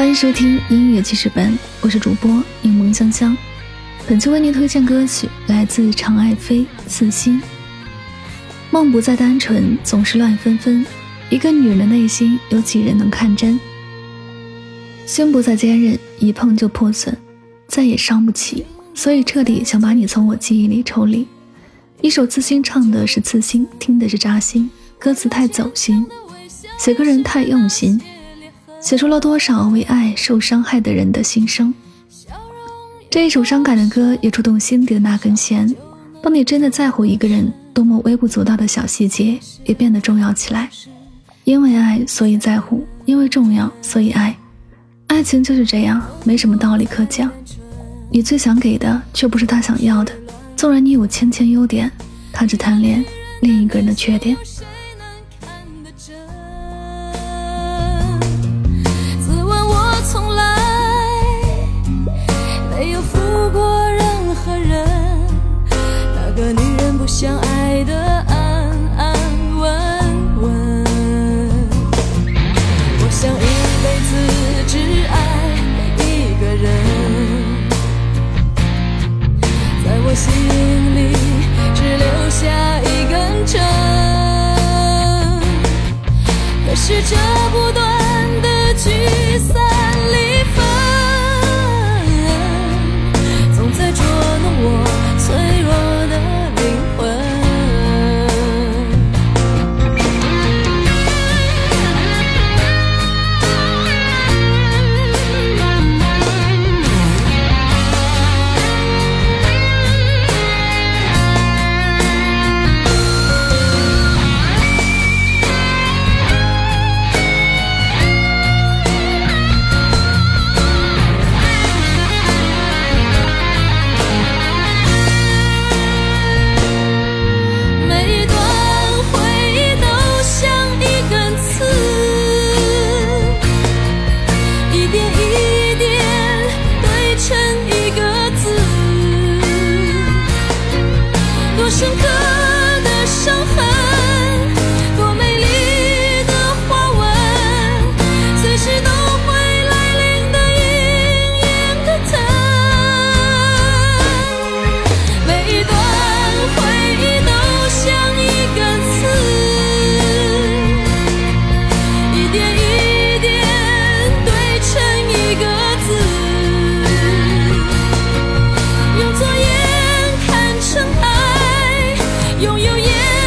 欢迎收听音乐记事本，我是主播柠檬香香。本期为您推荐歌曲来自长爱飞《刺心》。梦不再单纯，总是乱纷纷。一个女人的内心，有几人能看真？心不再坚韧，一碰就破损，再也伤不起，所以彻底想把你从我记忆里抽离。一首《刺心》唱的是刺心，听的是扎心，歌词太走心，写歌人太用心。写出了多少为爱受伤害的人的心声？这一首伤感的歌也触动心底的那根弦。当你真的在乎一个人，多么微不足道的小细节也变得重要起来。因为爱，所以在乎；因为重要，所以爱。爱情就是这样，没什么道理可讲。你最想给的，却不是他想要的。纵然你有千千优点，他只贪恋另一个人的缺点。拥有耶